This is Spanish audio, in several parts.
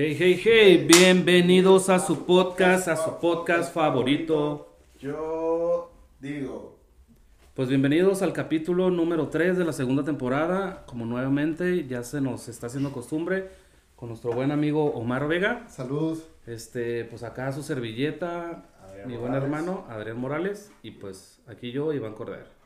Hey, hey, hey, bienvenidos a su podcast, a su podcast favorito. Yo digo, Pues bienvenidos al capítulo número 3 de la segunda temporada. Como nuevamente ya se nos está haciendo costumbre con nuestro buen amigo Omar Vega. Saludos. Este, pues acá su servilleta, Adrián mi buen Morales. hermano Adrián Morales y pues aquí yo, Iván Cordero.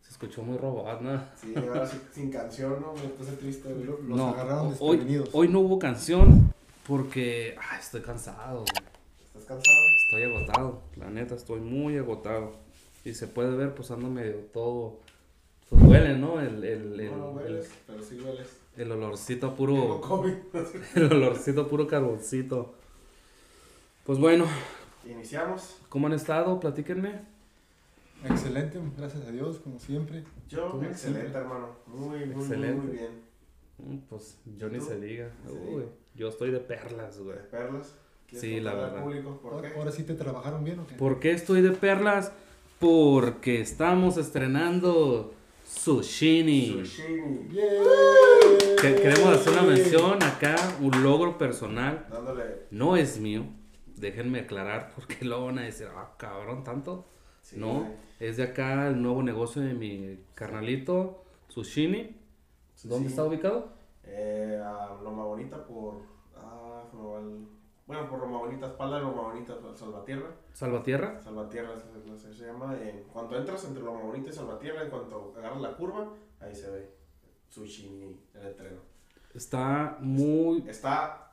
Se escuchó muy robot, ¿no? sí, ahora sin canción, ¿no? Me puse triste, güey. Los no, agarraron hoy, desprevenidos. hoy no hubo canción porque ay, estoy cansado, güey. ¿Estás cansado? Estoy agotado, la neta, estoy muy agotado. Y se puede ver, pues ando medio todo. Pues huele, ¿no? El, el, el, no, no el, hueles, pero sí hueles. el olorcito puro. COVID. El olorcito puro carboncito. Pues bueno, Iniciamos. ¿cómo han estado? Platíquenme. Excelente, gracias a Dios, como siempre. Yo, excelente, siempre. hermano. Muy, muy, Excelente. muy, bien. Mm, Pues yo ni se diga. Sí. Uy, yo estoy de perlas, güey. De perlas. ¿Quieres Sí, la verdad. público por Ahora, qué? ahora sí te trabajaron bien o qué? ¿Por qué estoy de perlas? Porque estamos estrenando Sushini. Sushini. ¡Bien! Que- Queremos hacer una mención acá, un logro personal. Dándole. No es mío, déjenme aclarar porque luego van a decir, ah, cabrón, tanto. sí, no, güey. es de acá el nuevo negocio de mi carnalito, Sushini. ¿Dónde Sí. está ubicado? Eh, a Loma Bonita por. Ah, Bueno, por Loma Bonita, espalda de Loma Bonita, Salvatierra. Salvatierra. Salvatierra se, se- llama. En cuanto entras entre Loma Bonita y Salvatierra, en cuanto agarras la curva, ahí se ve Sushi el letrero. Está muy, Está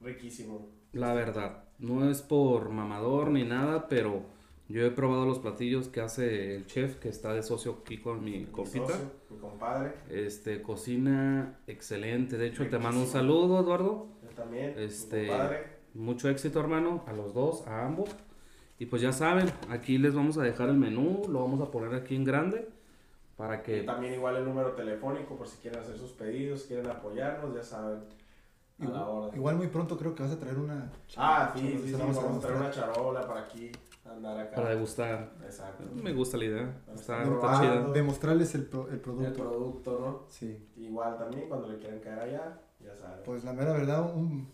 riquísimo. la verdad, no es por mamador ni nada, pero yo he probado los platillos que hace el chef que está de socio aquí con mi Mi compita. socio, mi compadre, Este, cocina excelente. De hecho, te mando un Riquísimo. saludo, Eduardo. él también, Este, mi compadre. Mucho éxito, hermano, a los dos, a ambos. Y pues ya saben, aquí les vamos a dejar el menú, lo vamos a poner aquí en grande para Y que también igual el número telefónico por si quieren hacer sus pedidos, quieren apoyarnos, ya saben. A la Igual, hora. igual muy pronto creo que vas a traer una. Ah, sí, charola, sí, se sí, la vamos, vamos a traer una charola para aquí, andar acá. para degustar. Exacto. Me gusta la idea, está, Está está Ah, chida. demostrarles el, pro- el El producto. producto, ¿no? Sí. Igual también cuando le quieran caer allá, ya saben. Pues la mera verdad, un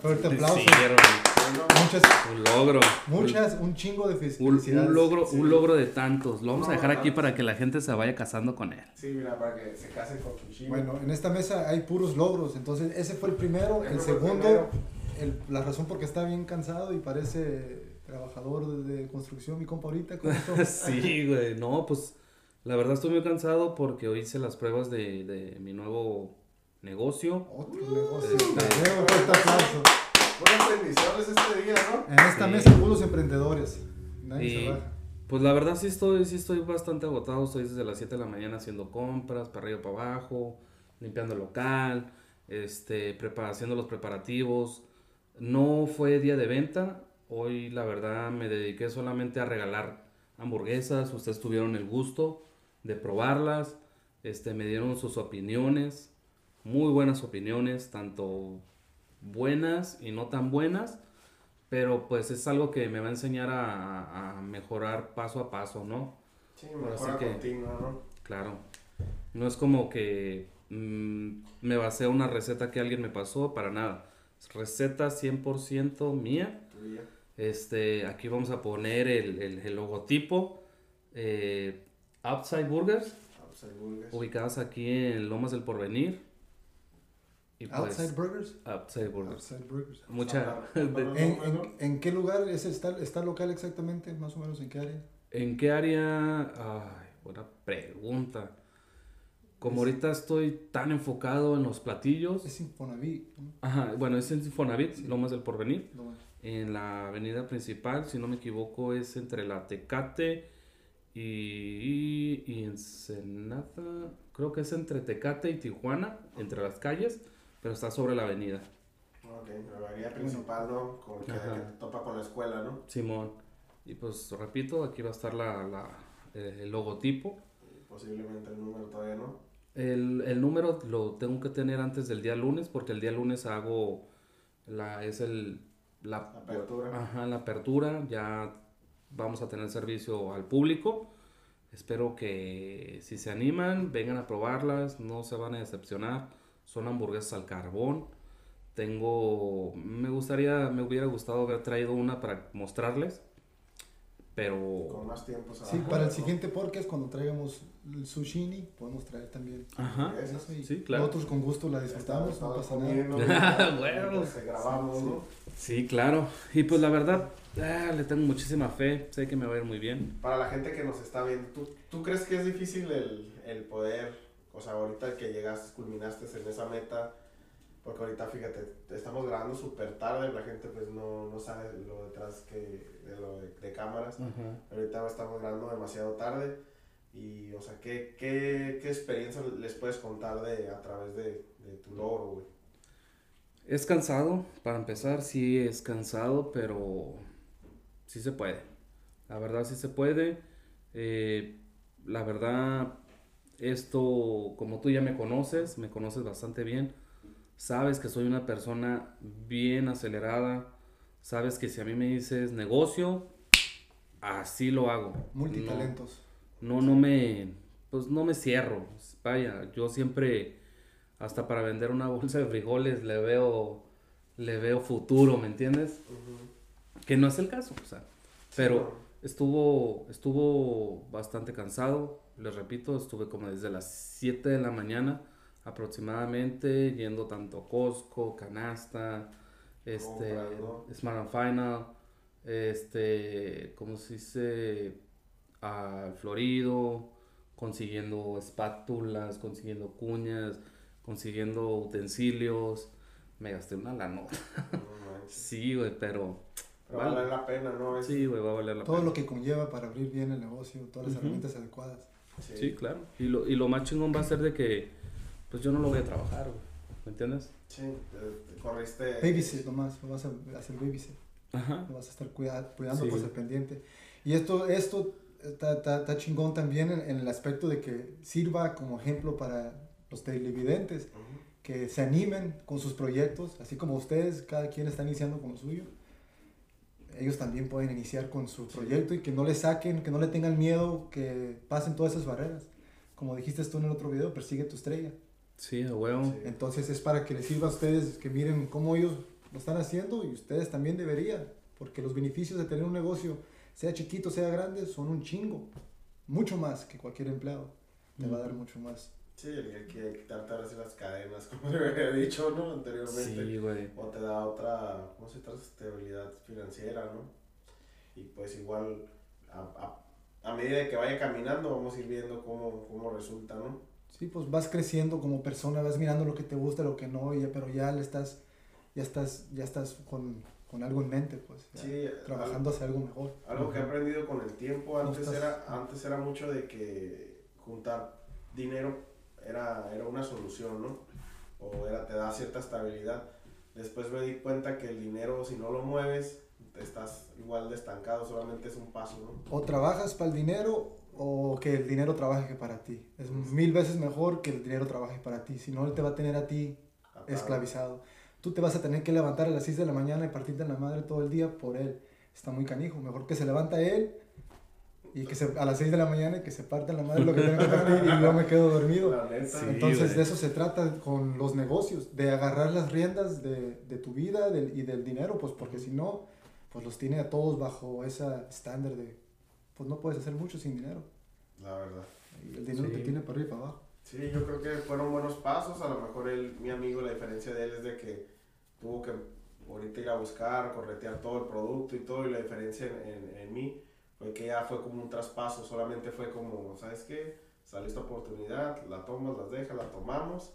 fuerte aplauso. Sí, hermano, Bueno, Muchas, un logro. muchas, un chingo de felicidades. un logro, Sí. un logro de tantos. Lo vamos a No, dejar aquí para que la gente se vaya casando con él. sí, mira, para que se casen con Sushi. Bueno, en esta mesa hay puros logros. Entonces, ese fue el primero. El el segundo, primero. el- la razón por qué está bien cansado y parece trabajador de, construcción, mi compa ahorita. con esto. Sí, güey. No, pues la verdad estoy muy cansado porque hoy hice las pruebas de, de mi nuevo negocio. Otro negocio. Este- Bravo, un fuerte aplauso. Buenas bendiciones este día, ¿no? En esta Sí. mesa puros emprendedores. Nadie Y- se. Pues la verdad sí estoy, sí estoy bastante agotado. Estoy desde las 7 de la mañana haciendo compras, para arriba para abajo, limpiando el local, este, prepara- haciendo los preparativos. No fue día de venta. Hoy la verdad me dediqué solamente a regalar hamburguesas. Ustedes tuvieron el gusto de probarlas. Este, me dieron sus opiniones. Muy buenas opiniones, tanto buenas y no tan buenas. Pero pues es algo que me va a enseñar a, a mejorar paso a paso, ¿no? Sí, mejora que- continua, ¿no? Claro. No es como que mm, me basé una receta que alguien me pasó, para nada. Receta 100% mía. Este, aquí vamos a poner el, el- el logotipo. eh, Outside Burgers, Outside Burgers. ubicadas aquí en Lomas del Porvenir. Y pues, Outside Burgers. Outside Burgers. Outside Burgers. Mucha, Ah. ¿En, en, en qué lugar es está, está local exactamente? Más o menos en qué área. ¿En qué área? Ay, buena pregunta. Como ahorita estoy tan enfocado en los platillos. Es Infonavit. ¿no? Ajá, bueno, es en Infonavit, Sí. Lomas del Porvenir. No, En la avenida principal, si no me equivoco, es entre la Tecate y, y Ensenada. Creo que es entre Tecate y Tijuana, entre las calles, pero está sobre la avenida. Ok, la avenida principal, ¿no? Con que topa con la escuela, ¿no? Simón. Y pues repito, aquí va a estar la, la- eh, el logotipo. Posiblemente el número todavía no. El, el número lo tengo que tener antes del día lunes, porque el día lunes hago la, es el, la, Apertura. Ajá, la apertura, ya vamos a tener servicio al público. Espero que si se animan, vengan a probarlas, no se van a decepcionar. Son hamburguesas al carbón, Tengo, me gustaría, me hubiera gustado haber traído una para mostrarles, pero... Con más tiempo. se Sí, para el siguiente podcast, cuando traigamos el sushini, podemos traer también. Ajá, eso y sí, claro. Nosotros con gusto la disfrutamos, no pasa comiendo, nada. ¿no? Huevos. Mientras grabamos, ¿no? Sí, claro. Y pues la verdad, ah, le tengo muchísima fe, sé que me va a ir muy bien. Para la gente que nos está viendo, ¿tú, tú crees que es difícil el, el poder, o sea, ahorita que llegaste, culminaste en esa meta, porque ahorita fíjate, estamos grabando súper tarde, la gente pues no, no sabe lo detrás que, de lo de, de cámaras, ahorita estamos grabando demasiado tarde, y o sea, ¿qué, qué, qué experiencia les puedes contar de, a través de, de tu logro, güey? Es cansado, para empezar, sí es cansado, pero sí se puede. La verdad sí se puede. Eh, la verdad, esto, como tú ya me conoces, me conoces bastante bien, sabes que soy una persona bien acelerada, sabes que si a mí me dices negocio, así lo hago. Multitalentos. No, no me, pues no me cierro. Vaya, yo siempre, hasta para vender una bolsa de frijoles, le veo, le veo futuro, ¿me entiendes? Que no es el caso, o sea, pero estuvo, estuvo bastante cansado, les repito, estuve como desde las 7 de la mañana aproximadamente, yendo tanto a Costco, Canasta, este, Comprando. Smart and Final, este, ¿cómo se dice? Al Florido, consiguiendo espátulas, consiguiendo cuñas, consiguiendo utensilios, me gasté una la nota. No. Sí, güey, pero Pero vale la pena, ¿no? Es- sí, güey, va a valer la Todo pena. lo que conlleva para abrir bien el negocio, todas las herramientas adecuadas. Sí, claro. Y lo, y lo más chingón va a ser de que, pues yo no lo voy a trabajar, güey. ¿Me entiendes? Sí, te- te corriste. Babysit nomás, no vas a hacer babysit. Ajá. No vas a estar cuida- cuidando, Sí. pues al pendiente. Y esto, esto está, está- está chingón también en, en el aspecto de que sirva como ejemplo para los televidentes, Ujú. que se animen con sus proyectos, así como ustedes, cada quien está iniciando con lo suyo. Ellos también pueden iniciar con su proyecto y que no le saquen, que no le tengan miedo, que pasen todas esas barreras. Como dijiste tú en el otro video, persigue tu estrella. Sí, a huevo. Sí. Entonces es para que les sirva a ustedes que miren cómo ellos lo están haciendo y ustedes también deberían, porque los beneficios de tener un negocio, sea chiquito, sea grande, son un chingo, mucho más que cualquier empleado. Te va a dar mucho más. Sí, el que quiere quitarte ahora sí las cadenas, como te había dicho, ¿no? Anteriormente. Sí, güey. O te da otra, ¿cómo se trata? Estabilidad financiera, ¿no? Y pues igual, a, a, a medida que vaya caminando, vamos a ir viendo cómo, cómo resulta, ¿no? Sí, pues vas creciendo como persona, vas mirando lo que te gusta, lo que no, y ya- pero ya le estás, ya estás, ya estás con, con algo en mente, pues, Sí, trabajando hacia algo mejor. Algo que he aprendido con el tiempo, No antes estás- era, antes era mucho de que juntar dinero era, era una solución, ¿no? O era, te da cierta estabilidad. Después me di cuenta que el dinero, si no lo mueves, estás igual de estancado, solamente es un paso, ¿no? O trabajas para el dinero o que el dinero trabaje para ti. Es mil veces mejor que el dinero trabaje para ti, si no él te va a tener a ti Atado. esclavizado. Tú te vas a tener que levantar a las 6 de la mañana y partirte en la madre todo el día por él. Está muy canijo. Mejor que se levanta él y que se, a las 6 de la mañana y que se parte en la madre lo que tenga que partir y yo me quedo dormido. Sí. Entonces de eso se trata con los negocios, de agarrar las riendas de, de tu vida del- y del dinero, pues porque si no, pues los tiene a todos bajo ese estándar de, pues no puedes hacer mucho sin dinero. La verdad. Y el dinero Sí. te tiene para arriba y para abajo. Sí, yo creo que fueron buenos pasos. A lo mejor él, mi amigo, la diferencia de él es de que tuvo que ahorita ir a buscar, corretear todo el producto y todo. Y la diferencia en, en, en mí fue que ya fue como un traspaso. Solamente fue como, ¿sabes qué? Sale esta oportunidad, la tomas, las dejas, la tomamos.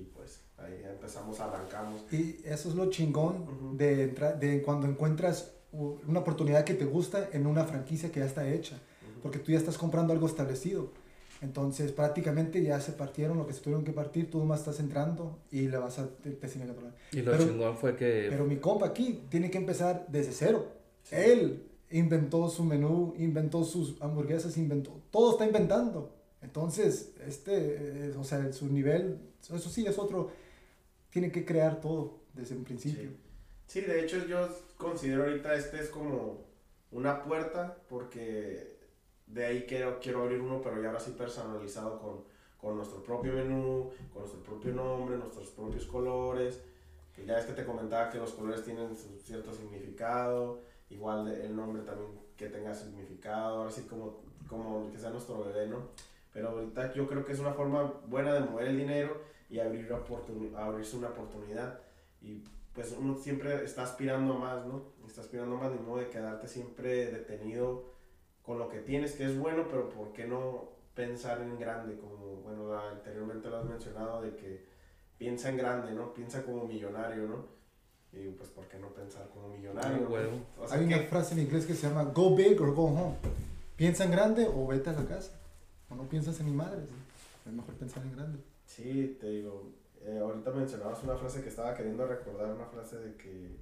Y pues ahí empezamos, arrancamos. Y eso es lo chingón Ujú. de, entrar, de cuando encuentras una oportunidad que te gusta en una franquicia que ya está hecha, porque tú ya estás comprando algo establecido. Entonces prácticamente ya se partieron lo que se tuvieron que partir, tú más estás entrando y le vas a te, te tiene que tocar. Y lo Pero- chingón fue que... Pero mi compa aquí tiene que empezar desde cero. Sí. Él inventó su menú, inventó sus hamburguesas, inventó, todo está inventando. Entonces, este, eh, o sea, su nivel, eso sí es otro, tiene que crear todo desde un principio. Sí, de hecho yo considero ahorita este es como una puerta porque de ahí quiero, quiero abrir uno, pero ya ahora sí personalizado con, con nuestro propio menú, con nuestro propio nombre, nuestros propios colores, ya es que te comentaba que los colores tienen su cierto significado, igual el nombre también que tenga significado, así como, como que sea nuestro bebé, ¿no? Pero ahorita yo creo que es una forma buena de mover el dinero y abrir abrirse una oportunidad. Y pues uno siempre está aspirando a más, ¿no? Está aspirando a más, ni modo de quedarte siempre detenido con lo que tienes, que es bueno, pero ¿por qué no pensar en grande? Como, bueno, la- anteriormente lo has mencionado, de que piensa en grande, ¿no? Piensa como millonario, ¿no? Y pues, ¿por qué no pensar como millonario? Ah, no? huevo. O sea, Hay una que- frase en inglés que se llama go big or go home. Piensa en grande o vete a la casa. O no piensas en mi madre. ¿sí? Es mejor pensar en grande. Sí, te digo, eh, ahorita mencionabas una frase que estaba queriendo recordar, una frase de que,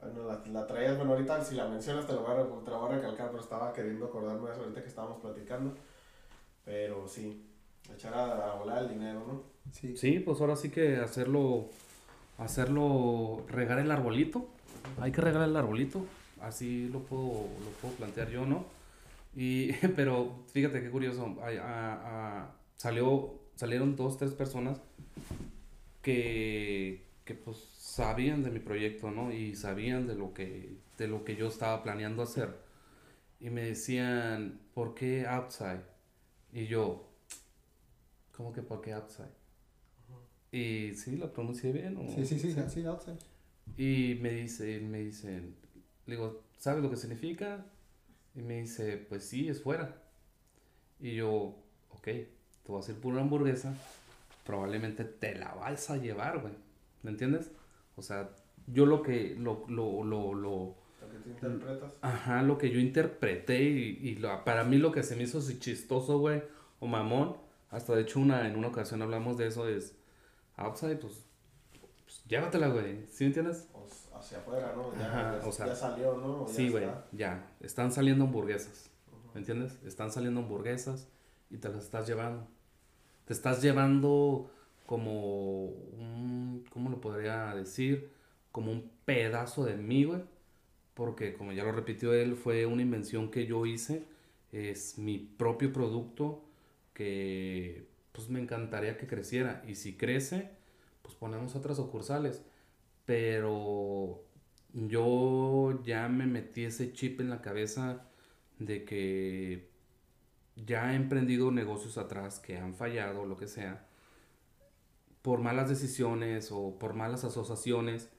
ah, no, la, la traías, bueno, ahorita si la mencionas te, lo voy a, te la voy a recalcar, pero estaba queriendo acordarme de eso ahorita que estábamos platicando, pero sí, echar a, a volar el dinero, ¿no? Sí. Sí, pues ahora sí que hacerlo, hacerlo, regar el arbolito. Hay que regar el arbolito. Así lo puedo, lo puedo plantear yo, ¿no? Y, pero fíjate qué curioso. ay, a- a- salió, salieron dos, tres personas que, que pues sabían de mi proyecto, ¿no? Y sabían de lo que, de lo que yo estaba planeando hacer. Y me decían, ¿por qué outside? Y yo, ¿cómo que por qué outside? Y sí, lo pronuncié bien. ¿o? Sí, sí, sí, sí, outside. Y me dice, me dicen, digo, ¿sabes lo que significa? Y me dice, pues sí, es fuera. Y yo, ok, te voy a hacer por una hamburguesa, probablemente te la vas a llevar, güey. ¿Me entiendes? O sea, yo lo que, lo, lo, lo, lo, que tú interpretas. Ajá, lo que yo interpreté y, y lo- para mí lo que se me hizo así chistoso, güey, o mamón, hasta de hecho una, en una ocasión hablamos de eso, es, outside, pues, pues llévatela, güey, ¿sí me entiendes? Pues, hacia afuera, ¿no? Ya, Ajá, ya- o sea, ya salió, ¿no? Ya Sí, güey, ya, están saliendo hamburguesas, ¿me entiendes? Están saliendo hamburguesas y te las estás llevando. Te estás llevando como un, ¿cómo lo podría decir? Como un pedazo de mí, güey. Porque como ya lo repitió él, fue una invención que yo hice. Es mi propio producto que pues me encantaría que creciera. Y si crece, pues ponemos otras sucursales. Pero yo ya me metí ese chip en la cabeza de que ya he emprendido negocios atrás que han fallado, lo que sea, por malas decisiones o por malas asociaciones.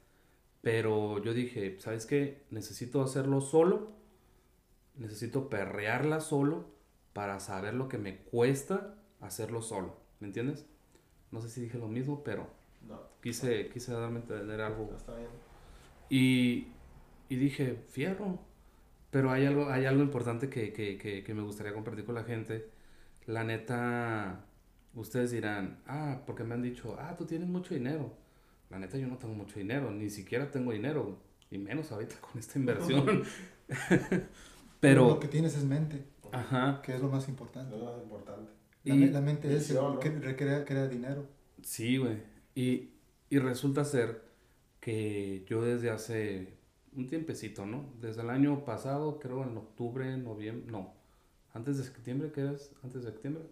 Pero yo dije, ¿sabes qué? Necesito hacerlo solo. Necesito perrearla solo para saber lo que me cuesta hacerlo solo. ¿Me entiendes? No sé si dije lo mismo, pero No, quise, quise darme a entender algo no está bien. y, y dije, fierro. Pero hay algo, hay algo importante que, que, que, que me gustaría compartir con la gente. La neta, ustedes dirán, ah, porque me han dicho, ah, tú tienes mucho dinero. La neta, yo no tengo mucho dinero, ni siquiera tengo dinero, y menos ahorita con esta inversión. Pero lo que tienes es mente, ajá, que es lo más importante. Lo más importante. La, Y- la mente es ¿no? que recrea, crea dinero. Sí, güey. Y, y resulta ser que yo desde hace un tiempecito, ¿no? Desde el año pasado, creo en octubre, noviembre, no. Antes de septiembre, ¿qué es? Antes de septiembre,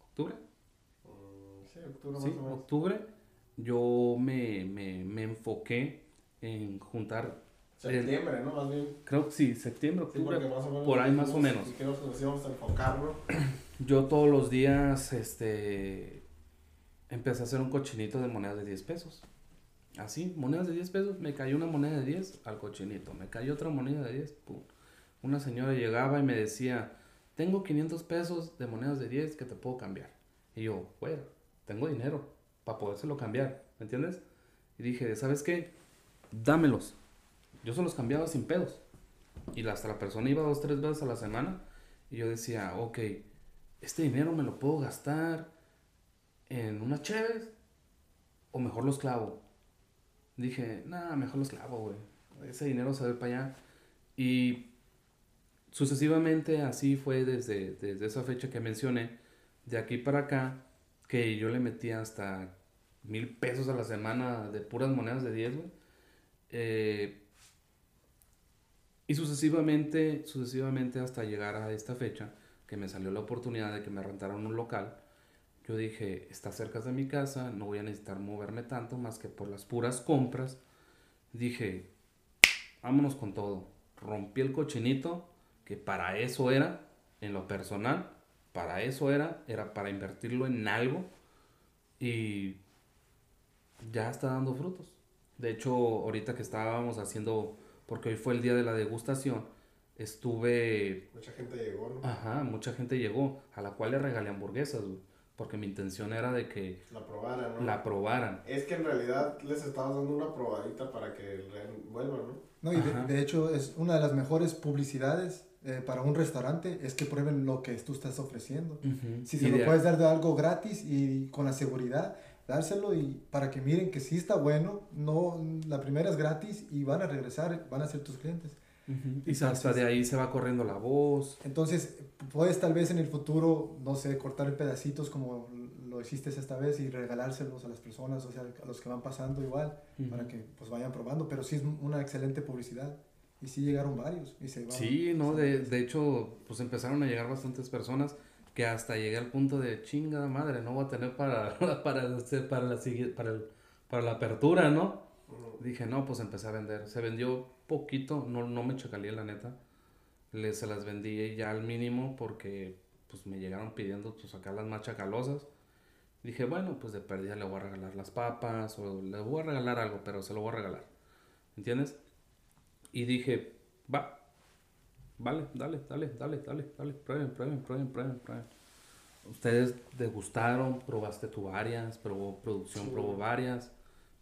octubre. Mm, Sí, octubre Sí, más o menos. octubre. Yo me, me, me enfoqué en juntar, Septiembre, ¿no? Más bien. creo que sí, septiembre, octubre. menos. por ahí más o menos. y que nos nos íbamos a enfocar, ¿no? Yo todos los días, este, empecé a hacer un cochinito de monedas de 10 pesos. Así, monedas de 10 pesos, me cayó una moneda de 10 al cochinito, me cayó otra moneda de 10, pum. Una señora llegaba y me decía, tengo 500 pesos de monedas de 10 que te puedo cambiar. Y yo, bueno, tengo dinero para podérselo cambiar, ¿me entiendes? Y dije, ¿sabes qué? Dámelos. Yo se los cambiaba sin pedos. Y hasta la persona iba dos, tres veces a la semana. Y yo decía, ok, este dinero me lo puedo gastar en unas cheves o mejor los clavo. Dije, nada, mejor los clavo, güey. Ese dinero se va para allá. Y sucesivamente así fue desde, desde esa fecha que mencioné, de aquí para acá, que yo le metía hasta mil pesos a la semana de puras monedas de 10, güey. Eh, y sucesivamente, sucesivamente hasta llegar a esta fecha, que me salió la oportunidad de que me rentaran un local, yo dije, está cerca de mi casa, no voy a necesitar moverme tanto más que por las puras compras. Dije, vámonos con todo. Rompí el cochinito, que para eso era, en lo personal, para eso era, era para invertirlo en algo y ya está dando frutos. De hecho, ahorita que estábamos haciendo, porque hoy fue el día de la degustación, estuve... Mucha gente llegó, ¿no? Ajá, mucha gente llegó, a la cual le regalé hamburguesas, güey. Porque mi intención era de que La probaran, ¿no? la probaran. Es que en realidad les estabas dando una probadita para que vuelvan, ¿no? No, y de, hecho es una de las mejores publicidades eh, para un restaurante es que prueben lo que tú estás ofreciendo. Si se lo de- puedes dar de algo gratis y con la seguridad, dárselo y para que miren que sí está bueno, no la primera es gratis y van a regresar, van a ser tus clientes. Ujú. Y hasta de ahí se va corriendo la voz. Entonces, puedes tal vez en el futuro, no sé, cortar pedacitos como lo hiciste esta vez y regalárselos a las personas, o sea, a los que van pasando igual, Ujú. para que pues vayan probando, pero sí es una excelente publicidad. Y sí llegaron varios y se van- Sí, no, de, de hecho, pues empezaron a llegar bastantes personas que hasta llegué al punto de chingada madre, no voy a tener para, para, para, la, para, el- para la apertura, ¿no? Dije, no, pues empecé a vender. Se vendió poquito, no, no me chacalé la neta. Le, se las vendí ya al mínimo porque pues me llegaron pidiendo pues acá las más chacalosas. Dije, bueno, pues de pérdida le voy a regalar las papas o le voy a regalar algo, pero se lo voy a regalar. ¿Entiendes? Y dije, va, vale, dale, dale, dale, dale, dale, prueben, prueben, prueben, prueben, prueben. Ustedes degustaron, probaste tú varias, probó producción, Sí. probó varias.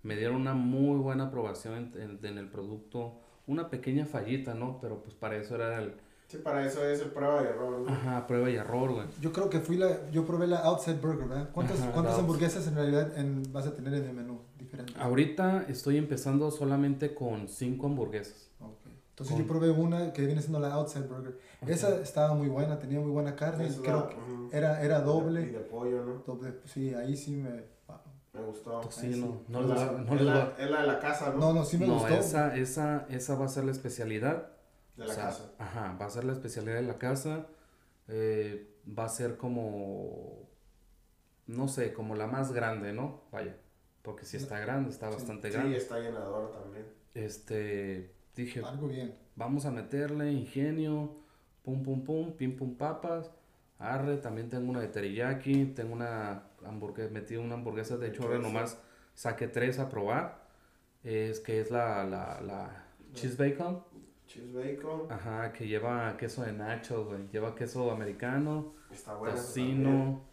Me dieron una muy buena aprobación en, en- en el producto. Una pequeña fallita, ¿no? Pero pues para eso era el... Sí, para eso es el prueba y error, ¿no? Ajá, prueba y error, güey. Yo creo que fui la, yo probé la Outside Burger, ¿verdad? ¿Cuántas, Ajá, cuántas hamburguesas en realidad en- vas a tener en el menú diferente? Ahorita estoy empezando solamente con cinco hamburguesas. Ok. Entonces Con- yo probé una que viene siendo la Outside Burger. Esa estaba muy buena, tenía muy buena carne. Creo la- que era, era Y doble. de pollo, ¿no? doble. Sí, ahí sí me... Me gustó. Tocino. sí. No es, les la, no es, la, es la de la casa, ¿no? No, no, sí me no, gustó. esa, esa, esa va a ser la especialidad. De la O sea, casa. Ajá, va a ser la especialidad de la casa. eh, va a ser como, no sé, como la más grande, ¿no? Vaya, porque si está grande, está Sí. bastante Sí, grande. está llenadora también. Este, dije, Algo bien. vamos a meterle ingenio, pum, pum, pum, pim, pum, papas. Arre, también tengo una de teriyaki, tengo una hamburguesa, metí una hamburguesa, de hecho ahora Queso. nomás saqué tres a probar. Es que es la, la, la cheese bacon. Cheese bacon. Ajá, que lleva queso de nacho, güey. Lleva queso americano, Está buena. tocino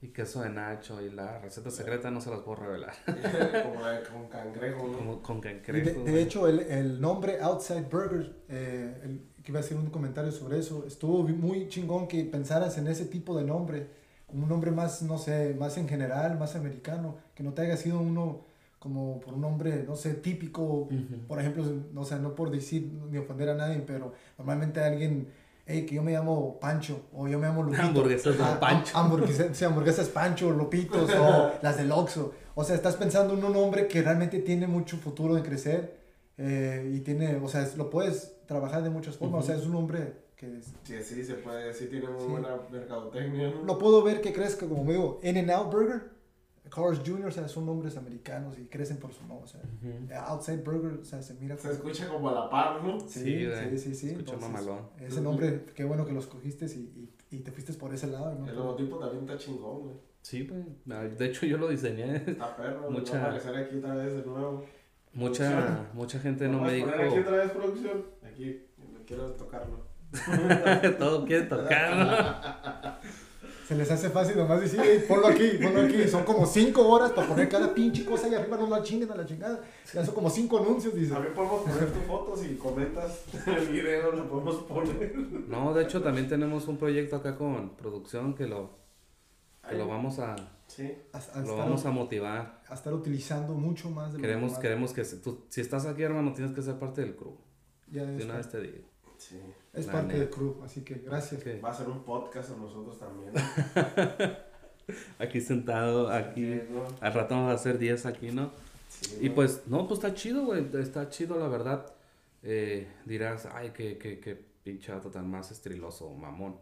y queso de nacho. Y la receta secreta no se las puedo revelar. Como la de con cangrejo, ¿no? Como con Y de, de hecho, el, el nombre Outside Burger, eh, el- que iba a hacer un comentario sobre eso, estuvo muy chingón que pensaras en ese tipo de nombre, un nombre más, no sé, más en general, más americano, que no te haya sido uno como por un nombre, no sé, típico, Ujú. por ejemplo, no sé, no por decir ni ofender a nadie, pero normalmente alguien, hey, que yo me llamo Pancho, o yo me llamo Lupito. Hamburguesas Ah, Pancho. ham- hamburguesas, sí, hamburguesas Pancho, Lupitos, o las del Oxxo. O sea, estás pensando en un hombre que realmente tiene mucho futuro de crecer eh, y tiene, o sea, es- lo puedes trabajar de muchas formas. O sea, es un hombre que es- Sí, sí, se puede. Sí, tiene muy Sí. buena mercadotecnia, ¿no? lo puedo ver que crezca, como me digo, In and Out Burger, Cars Jr., o sea, son nombres americanos y crecen por su nombre. O sea, Ujú. Outside Burger, o sea, se mira Se como- escucha como a la par, ¿no? Sí, Sí, sí, sí, sí. Escucha mamalón. Ese nombre, qué bueno que los cogiste y, y, y te fuiste por ese lado. ¿no? El logotipo también está chingón, güey. Sí, güey. Ah, De hecho, yo lo diseñé. Está perro. Mucha- Mucha... Va a aparecer aquí otra vez de nuevo. Mucha, mucha gente no ¿Vamos me poner aquí dijo. otra vez producción? Aquí. No quiero tocarlo. Todo quiere tocar. Se les hace fácil nomás decir, "Ey, ponlo aquí, ponlo aquí. Son como cinco horas para poner cada pinche cosa ahí arriba, no la chinguen a la chingada. Ya son como cinco anuncios, dice. También podemos poner tus fotos y comentas el video, lo podemos poner. No, de hecho, también tenemos un proyecto acá con producción que lo, que lo vamos a, Sí. A, a lo estar, vamos a motivar. a estar utilizando mucho más de lo Queremos, queremos que tú, si estás aquí, hermano, tienes que ser parte del crew. Ya De una vez te digo. Sí. es la parte neta. del crew, así que gracias. Va a ser un podcast a nosotros también. aquí sentado, aquí. Sí, ¿no? Al rato vamos a hacer 10 aquí, ¿no? Sí, Y ¿no? pues, no, pues está chido, güey. Está chido, la verdad. Eh, dirás, ay, qué, qué, qué tan más estriloso, mamón.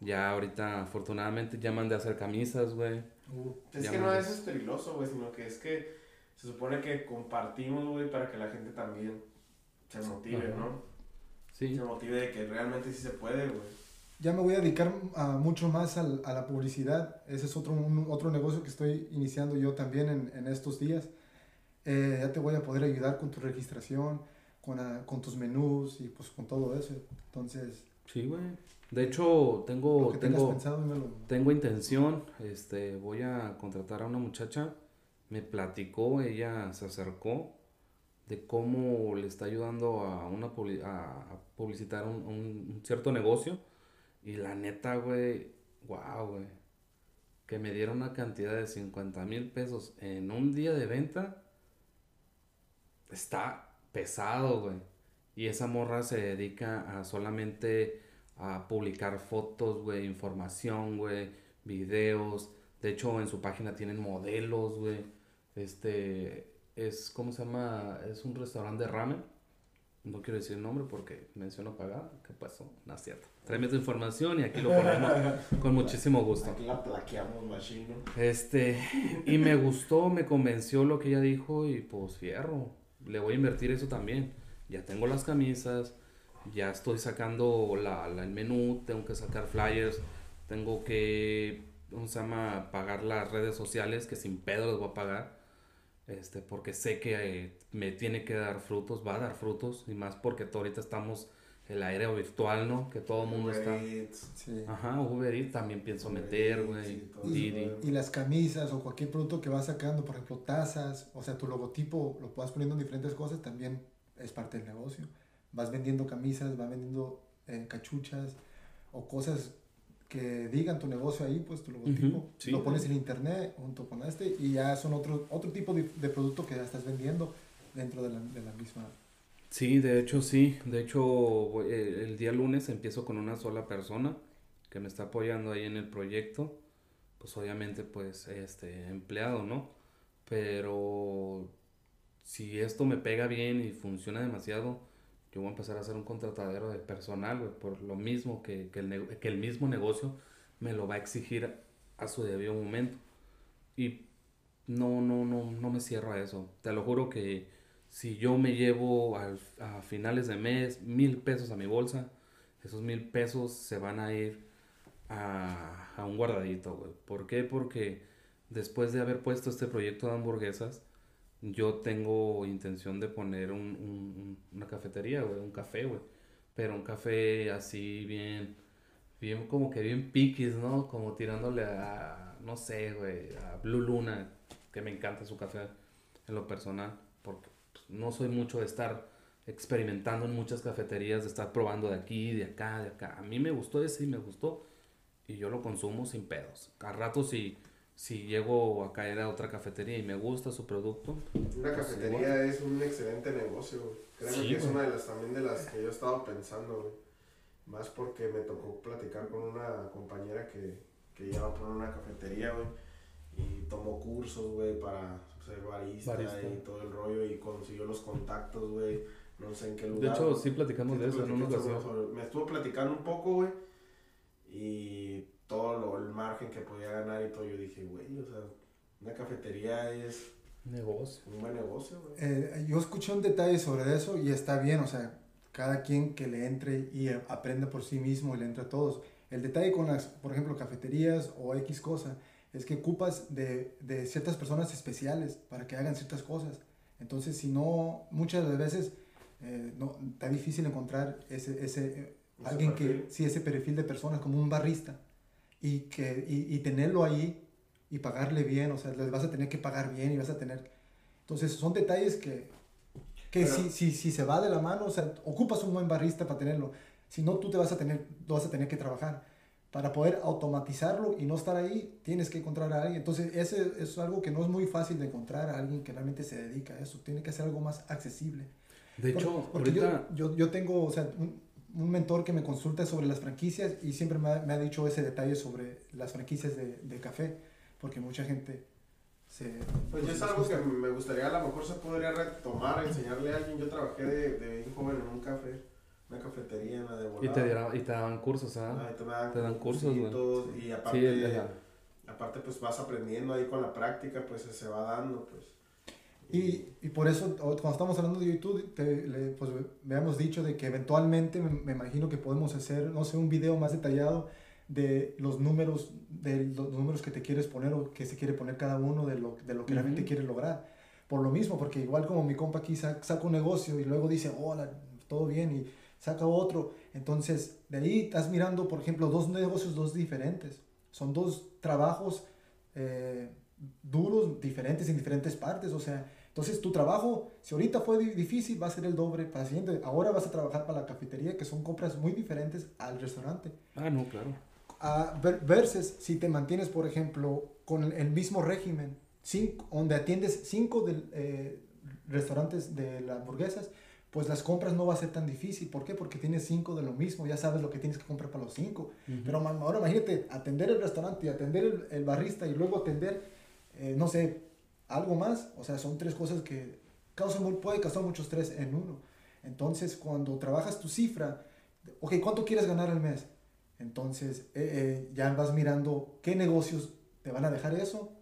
Ya ahorita, afortunadamente, ya mandé a hacer camisas, güey. Uh, Es que no es peligroso, güey, sino que es que se supone que compartimos, güey, para que la gente también se motive, Ajá. ¿no? Sí, Se motive de que realmente sí se puede, güey. Ya me voy a dedicar a mucho más al- a la publicidad. Ese es otro, un- otro negocio que estoy iniciando yo también en, en estos días. Eh, ya te voy a poder ayudar con tu registración, con, ah, con tus menús y pues con todo eso. Entonces, sí, güey. De hecho, tengo, tengo, pensado, tengo intención, este, voy a contratar a una muchacha, me platicó, ella se acercó de cómo le está ayudando a, una, a, publicitar un, un- un cierto negocio. Y la neta, güey, wow, güey. Que me dieron una cantidad de 50 mil pesos en un día de venta. Está pesado, güey. Y esa morra se dedica a solamente a publicar fotos, güey, información, güey, videos. De hecho, en su página tienen modelos, güey. Este es, ¿cómo se llama? Es un restaurante de ramen. No quiero decir el nombre porque menciono pagada. ¿Qué pasó? No es cierto. Tráeme tu información y aquí lo ponemos con muchísimo gusto. Aquí la plaqueamos, machino. Este, y me gustó, me convenció lo que ella dijo y pues fierro, le voy a invertir eso también. Ya tengo las camisas, ya estoy sacando la, la- el menú, tengo que sacar flyers, tengo que, ¿cómo se llama? Pagar las redes sociales que sin pedo les voy a pagar. Este, porque sé que eh, me tiene que dar frutos, va a dar frutos, y más porque to- ahorita estamos el aéreo virtual, ¿no? Que todo el mundo Uber está. Eats, Sí. Ajá, Uber Eats también pienso Uber meter, güey. y eso, Y las camisas o cualquier producto que vas sacando, por ejemplo, tazas, o sea, tu logotipo lo puedas poniendo en diferentes cosas, también es parte del negocio. Vas vendiendo camisas, vas vendiendo eh, cachuchas o cosas que digan tu negocio ahí, pues tu logotipo. Sí. lo pones en internet junto con este y ya son otro, otro tipo de, de producto que ya estás vendiendo dentro de la, de la misma. Sí, de hecho sí. De hecho, eh, el día lunes empiezo con una sola persona que me está apoyando ahí en el proyecto. Pues obviamente, pues, este, empleado, ¿no? Pero si esto me pega bien y funciona demasiado, yo voy a empezar a hacer un contratadero de personal, güey, por lo mismo que, que el, que el mismo negocio me lo va a exigir a su debido momento. Y no, no, no, no me cierro a eso. Te lo juro que si yo me llevo al- a finales de mes mil pesos a mi bolsa, esos mil pesos se van a ir a, a un guardadito, güey. ¿Por qué? Porque después de haber puesto este proyecto de hamburguesas, yo tengo intención de poner un, un- un- una cafetería, güey, un café. Pero un café así bien, bien como que bien piquis, ¿no? Como tirándole a, no sé, güey, a Blue Luna, que me encanta su café en lo personal, porque pues, no soy mucho de estar experimentando en muchas cafeterías, de estar probando de aquí, de acá, de acá. A mí me gustó ese y me gustó y yo lo consumo sin pedos. A rato si, si llego a caer a otra cafetería y me gusta su producto, Una Pues cafetería es un excelente negocio, güey. Créeme Sí, que es una de las también de las que yo he estado pensando, güey. Más porque me tocó platicar con una compañera que, que ya va a poner una cafetería, güey. Y tomó cursos, güey, para ser barista, Barista. y todo el rollo. Y consiguió los contactos, güey. No sé en qué de lugar. hecho sí platicamos Sí, de eso en una ocasión. Me estuvo platicando un poco, güey. Y todo lo, el margen que podía ganar y todo. Yo dije, güey, o sea, una cafetería es Negocio. un buen negocio, güey. Eh, yo escuché un detalle sobre eso y está bien, o sea, cada quien que le entre y aprenda por sí mismo y le entre a todos. El detalle con las, por ejemplo, cafeterías o X cosa, es que ocupas de, de ciertas personas especiales para que hagan ciertas cosas. Entonces, si no, muchas de las veces eh, no, está difícil encontrar ese, ese, eh, Ese alguien que, perfil. sí, ese perfil de personas como un barrista y, que, y, y tenerlo ahí y pagarle bien, o sea, les vas a tener que pagar bien y vas a tener... Entonces, son detalles que, que Pero- si, si, si se va de la mano, o sea, ocupas un buen barrista para tenerlo. Si no, tú te vas a tener, vas a tener que trabajar. Para poder automatizarlo y no estar ahí, tienes que encontrar a alguien. Entonces, ese es algo que no es muy fácil de encontrar a alguien que realmente se dedica a eso. Tiene que ser algo más accesible. De hecho, porque yo- ahorita... yo, yo, tengo, o sea, un, un mentor que me consulta sobre las franquicias y siempre me ha, me ha dicho ese detalle sobre las franquicias de, de café, porque mucha gente se... Pues yo es algo que gusta. me gustaría, a lo mejor se podría retomar, enseñarle a alguien. Yo trabajé de, de bien joven en un café, una cafetería en la de Y te, dieron- y te daban cursos, ¿ah? Ah, te, te dan cursos, Y aparte, Sí, aparte pues vas aprendiendo ahí con la práctica, pues se va dando, pues. Y, y por eso, cuando estamos hablando de YouTube, te- le- pues me hemos dicho de que eventualmente me, me imagino que podemos hacer, no sé, un video más detallado de los números, de los números que te quieres poner o que se quiere poner cada uno de lo, de lo que realmente Ujú. quieres lograr. Por lo mismo, porque igual como mi compa aquí sa- saca un negocio y luego dice, hola, todo bien, y saca otro. Entonces, de ahí estás mirando, por ejemplo, dos negocios, dos diferentes. Son dos trabajos eh, duros, diferentes en diferentes partes. O sea, entonces tu trabajo, si ahorita fue di- difícil, va a ser el doble para la siguiente. Ahora vas a trabajar para la cafetería, que son compras muy diferentes al restaurante. Ah, no, claro. Ver- versus si te mantienes, por ejemplo, con el, el mismo régimen, cinco, donde atiendes cinco del, eh, restaurantes de las hamburguesas, pues las compras no va a ser tan difícil. ¿Por qué? Porque tienes cinco de lo mismo, ya sabes lo que tienes que comprar para los cinco. Pero ma- ahora imagínate atender el restaurante y atender el, el barrista y luego atender, eh, no sé, algo más. O sea, son tres cosas que causan, puede causar mucho estrés en uno. Entonces, cuando trabajas tu cifra, ok, ¿cuánto quieres ganar al mes? Entonces, eh, eh, ya vas mirando qué negocios te van a dejar eso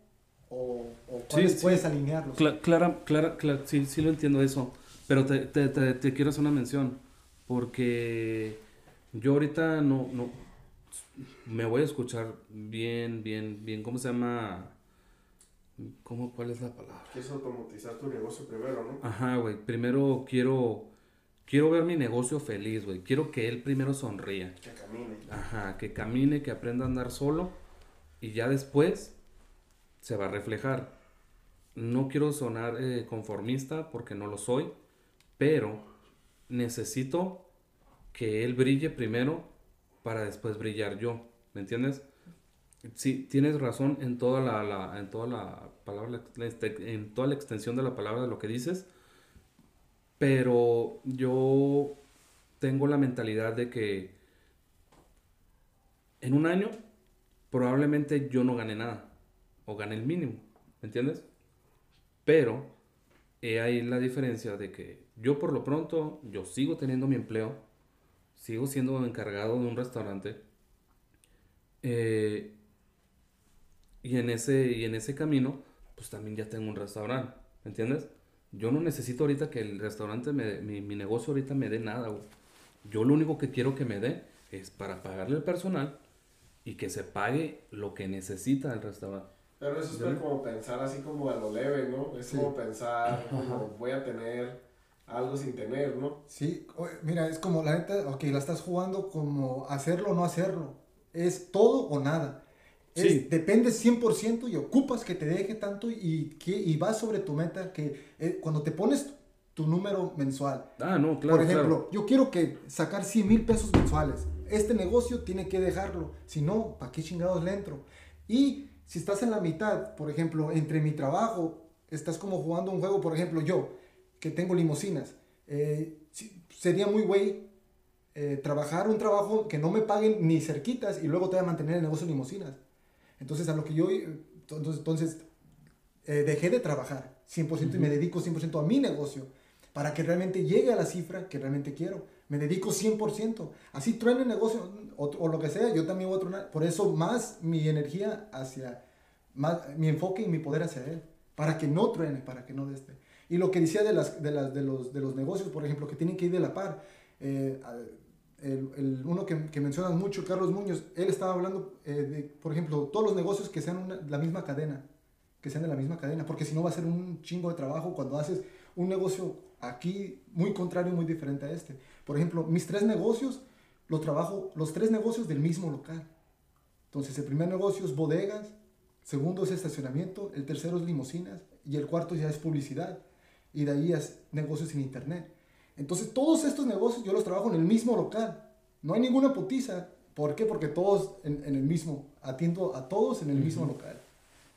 o, o cuáles sí. puedes alinearlos. Cla- clara, clara, cla- sí, sí lo entiendo eso. Pero te, te, te, te quiero hacer una mención. Porque yo ahorita no, no me voy a escuchar bien, bien, bien. ¿Cómo se llama? ¿Cómo, ¿Cuál es la palabra? Quieres automatizar tu negocio primero, ¿no? Ajá, güey. Primero quiero, quiero ver mi negocio feliz, güey. Quiero que él primero sonría. Que camine. Ajá, que camine, que aprenda a andar solo y ya después se va a reflejar. No quiero sonar eh, conformista porque no lo soy, pero necesito que él brille primero para después brillar yo, ¿me entiendes? Sí, tienes razón en toda la, la- en toda la palabra, la en toda la extensión de la palabra de lo que dices, pero yo tengo la mentalidad de que en un año probablemente yo no gane nada o gane el mínimo, ¿me entiendes? Pero he ahí la diferencia de que yo por lo pronto yo sigo teniendo mi empleo, sigo siendo encargado de un restaurante eh, y en ese y en ese camino pues también ya tengo un restaurante, ¿me entiendes? Yo no necesito ahorita que el restaurante, me- mi, mi negocio ahorita me dé nada, güey. Yo lo único que quiero que me dé es para pagarle al personal y que se pague lo que necesita el restaurante. Pero eso es ¿Ya? como pensar así como a lo leve, ¿no? Es Sí. como pensar como voy a tener algo sin tener, ¿no? Sí, o- mira, es como la neta, ok, la estás jugando como hacerlo o no hacerlo. Es todo o nada. Es, Sí. Depende 100% y ocupas que te deje tanto y, que, y vas sobre tu meta que eh, cuando te pones tu número mensual, Ah, no, claro, por ejemplo, claro. yo quiero que sacar 100 mil pesos mensuales. Este negocio tiene que dejarlo. Si no, ¿para qué chingados le entro? Y si estás en la mitad, por ejemplo, entre mi trabajo, estás como jugando un juego, por ejemplo, yo, que tengo limusinas. eh, sería muy güey eh, trabajar un trabajo que no me paguen ni cerquitas y luego te voy a mantener el negocio de limusinas. Entonces, a lo que yo, eh, entonces, entonces eh, dejé de trabajar 100% y me dedico 100% a mi negocio para que realmente llegue a la cifra que realmente quiero. Me dedico 100%. Así truene el negocio o, o lo que sea, yo también voy a tronar. Por eso más mi energía hacia, más mi enfoque y mi poder hacia él. Para que no truene, para que no de este. Y lo que decía de, las, de, las, de, los, de los negocios, por ejemplo, que tienen que ir de la par. eh, el, el- uno que, que mencionan mucho, Carlos Muñoz, él estaba hablando eh, de, por ejemplo, todos los negocios que sean una- la misma cadena, que sean de la misma cadena, porque si no va a ser un chingo de trabajo cuando haces un negocio aquí muy contrario, muy diferente a este. Por ejemplo, mis tres negocios, los trabajo, los tres negocios del mismo local. Entonces, el primer negocio es bodegas, segundo es estacionamiento, el tercero es limusinas y el cuarto ya es publicidad. Y de ahí es negocios en internet. Entonces, todos estos negocios yo los trabajo en el mismo local. No hay ninguna putiza. ¿Por qué? Porque todos en, en el mismo, atiendo a todos en el mismo local.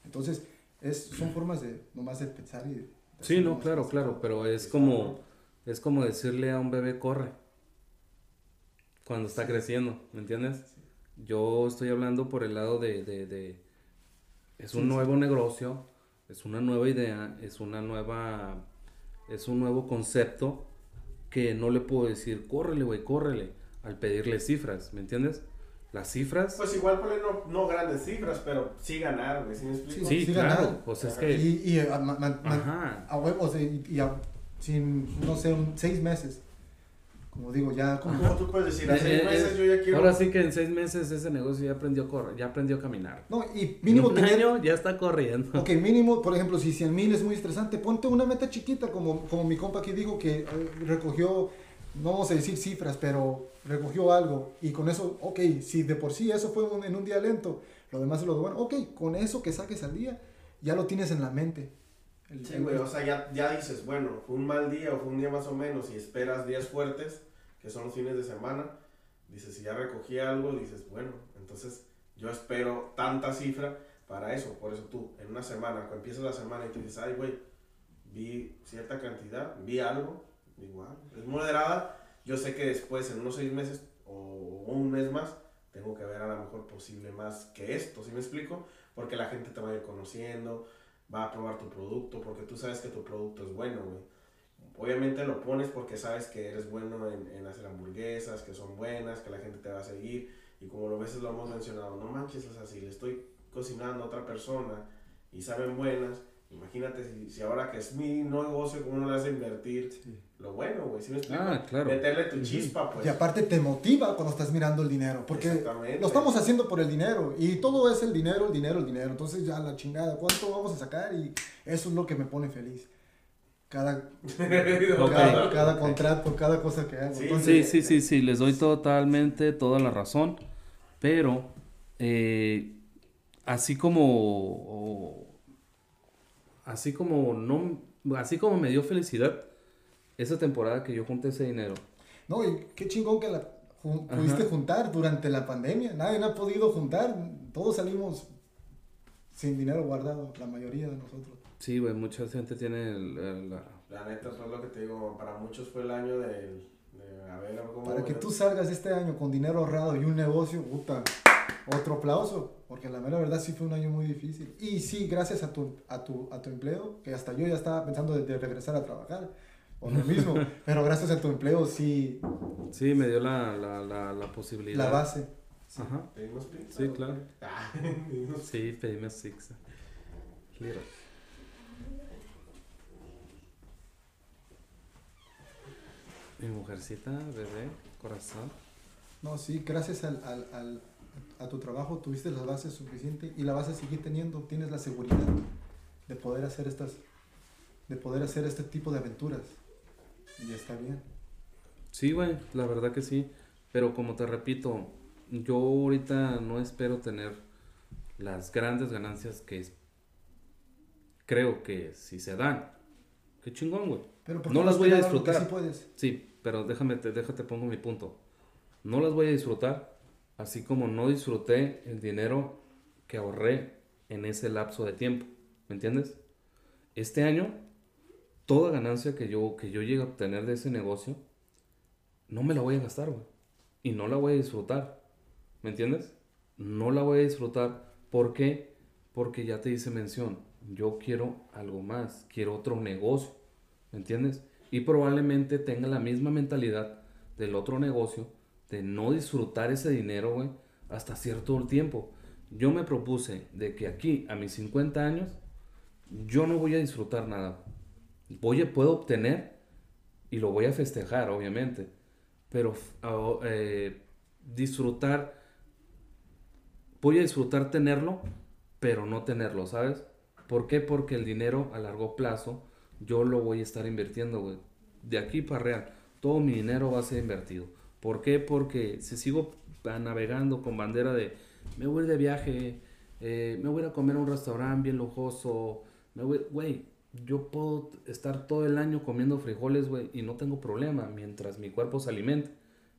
Entonces, es, son formas de, nomás de pensar y de... Sí, no, claro, claro, pero es como, es como decirle a un bebé corre cuando está creciendo, ¿me entiendes? Yo estoy hablando por el lado de, de, de- es un sí. nuevo negocio, es una nueva idea, es una nueva, es un nuevo concepto que no le puedo decir, córrele, güey, córrele, al pedirle cifras, ¿me entiendes? las cifras. Pues igual ponle no, no grandes cifras, pero sí ganar, güey, ¿sí me explico? Sí, sí claro. ganar. Pues es que. Y, y a, ma- ma- ma- Ajá. a huevos, y, y a- sin, no sé, un, seis meses. Como digo, ya como... ¿Cómo tú puedes decir? A Eh, seis eh, meses eh, yo ya quiero... Ahora sí que en seis meses ese negocio ya aprendió a correr, ya aprendió a caminar. No, y mínimo en un tener... año ya está corriendo. Ok, mínimo, por ejemplo, si 100 mil es muy estresante, ponte una meta chiquita, como, como mi compa aquí dijo que recogió, no vamos a decir cifras, pero recogió algo. Y con eso, ok, si de por sí eso fue un- en un día lento, lo demás es lo bueno. Ok, con eso que saques al día, ya lo tienes en la mente. El- Sí, güey, o sea, ya, ya dices, bueno, fue un mal día o fue un día más o menos y esperas días fuertes, que son los fines de semana, dices, si ya recogí algo, dices, bueno, entonces yo espero tanta cifra para eso, por eso tú, en una semana, cuando empiezas la semana y tú dices, ay, güey, vi cierta cantidad, vi algo, igual, es moderada, yo sé que después, en unos seis meses o un mes más, tengo que ver a lo mejor posible más que esto, ¿sí me explico? Porque la gente te va a ir conociendo, va a probar tu producto, porque tú sabes que tu producto es bueno, güey. Obviamente lo pones porque sabes que eres bueno en, en hacer hamburguesas, que son buenas, que la gente te va a seguir. Y como lo veces lo hemos mencionado, no manches, o sea, si le estoy cocinando a otra persona y saben buenas, imagínate si, si ahora que es mi negocio, ¿cómo no le a invertir Sí. Lo bueno, güey? ¿Sí me explico? Ah, claro. Meterle tu chispa, pues. Y aparte te motiva cuando estás mirando el dinero, porque Exactamente. lo estamos haciendo por el dinero y todo es el dinero, el dinero, el dinero. Entonces ya la chingada, ¿cuánto vamos a sacar? Y eso es lo que me pone feliz. Cada, cada, cada contrato, cada cosa que hago. Sí, Entonces, Sí, sí, sí, sí, les doy totalmente toda la razón, pero eh, así como, así como no, así como me dio felicidad esa temporada que yo junté ese dinero. No, y qué chingón que la jun- Ajá. pudiste juntar durante la pandemia. Nadie ha podido juntar. Todos salimos sin dinero guardado, la mayoría de nosotros. Sí, güey, mucha gente tiene el- el- la... La neta, pues lo que te digo, para muchos fue el año del- de, a ver, cómo... Para que tú salgas este año con dinero ahorrado y un negocio, puta, otro aplauso, porque la mera verdad sí fue un año muy difícil. Y sí, gracias a tu, a tu, a tu empleo, que hasta yo ya estaba pensando de, de regresar a trabajar, por lo mismo, pero gracias a tu empleo sí, Sí, me dio la, la, la, la posibilidad. la base. Ajá. ¿Pedimos pizza? Sí, o claro. Ah, pedimos- Sí, six. Little. Mi mujercita, bebé, corazón. No, sí, gracias al, al, al- a tu trabajo tuviste las bases suficientes y la vas a seguir teniendo, tienes la seguridad de poder hacer estas, de poder hacer este tipo de aventuras. Y está bien. Sí, güey, la verdad que sí. Pero como te repito, yo ahorita no espero tener las grandes ganancias que es- creo que si se dan. Qué chingón, güey. Pero ¿por No las voy a disfrutar. Sí puedes. Sí, pero déjame, te, déjate pongo mi punto. No las voy a disfrutar, así como no disfruté el dinero que ahorré en ese lapso de tiempo. ¿Me entiendes? Este año, toda ganancia que yo, que yo llegue a obtener de ese negocio, no me la voy a gastar, güey. Y no la voy a disfrutar. ¿Me entiendes? No la voy a disfrutar. ¿Por qué? Porque ya te hice mención. Yo quiero algo más. Quiero otro negocio. ¿Me entiendes? Y probablemente tenga la misma mentalidad del otro negocio de no disfrutar ese dinero, güey, hasta cierto tiempo. Yo me propuse de que aquí, a mis 50 años, yo no voy a disfrutar nada. Voy a, puedo obtener y lo voy a festejar, obviamente. Pero eh, disfrutar, voy a disfrutar tenerlo, pero no tenerlo, ¿sabes? ¿Por qué? Porque el dinero a largo plazo yo lo voy a estar invirtiendo, güey. De aquí para real, todo mi dinero va a ser invertido. ¿Por qué? Porque si sigo navegando con bandera de me voy de viaje, eh, me voy a comer a un restaurante bien lujoso, me voy, güey, yo puedo estar todo el año comiendo frijoles, güey, y no tengo problema mientras mi cuerpo se alimente,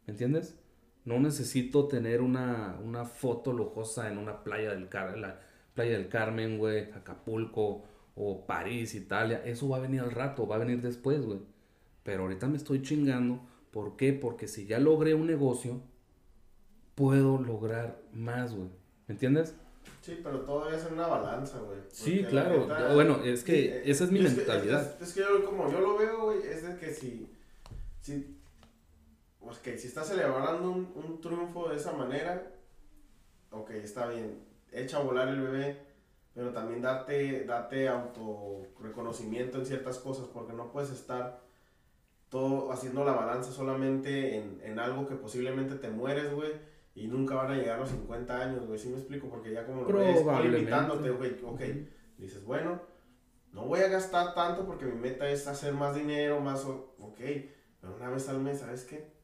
¿me entiendes? No necesito tener una, una foto lujosa en una playa del, Car la playa del Carmen, güey, Acapulco o París, Italia. Eso va a venir al rato, va a venir después, güey. Pero ahorita me estoy chingando. ¿Por qué? Porque si ya logré un negocio, puedo lograr más, güey. ¿Me entiendes? Sí, pero todo debe ser una balanza, güey. Sí, claro. neta- Bueno, es que eh, esa es mi mentalidad. Es, es que yo, como yo lo veo, güey, es de que si. si pues que si estás celebrando un, un triunfo de esa manera, ok, está bien, echa a volar el bebé, pero también date, date auto reconocimiento en ciertas cosas, porque no puedes estar todo haciendo la balanza solamente en, en algo que posiblemente te mueres, güey, y nunca van a llegar a los 50 años, güey, ¿sí me explico? Porque ya como lo ves, limitándote, güey, ok, dices, bueno, no voy a gastar tanto porque mi meta es hacer más dinero, más, o- ok, pero una vez al mes, ¿sabes qué?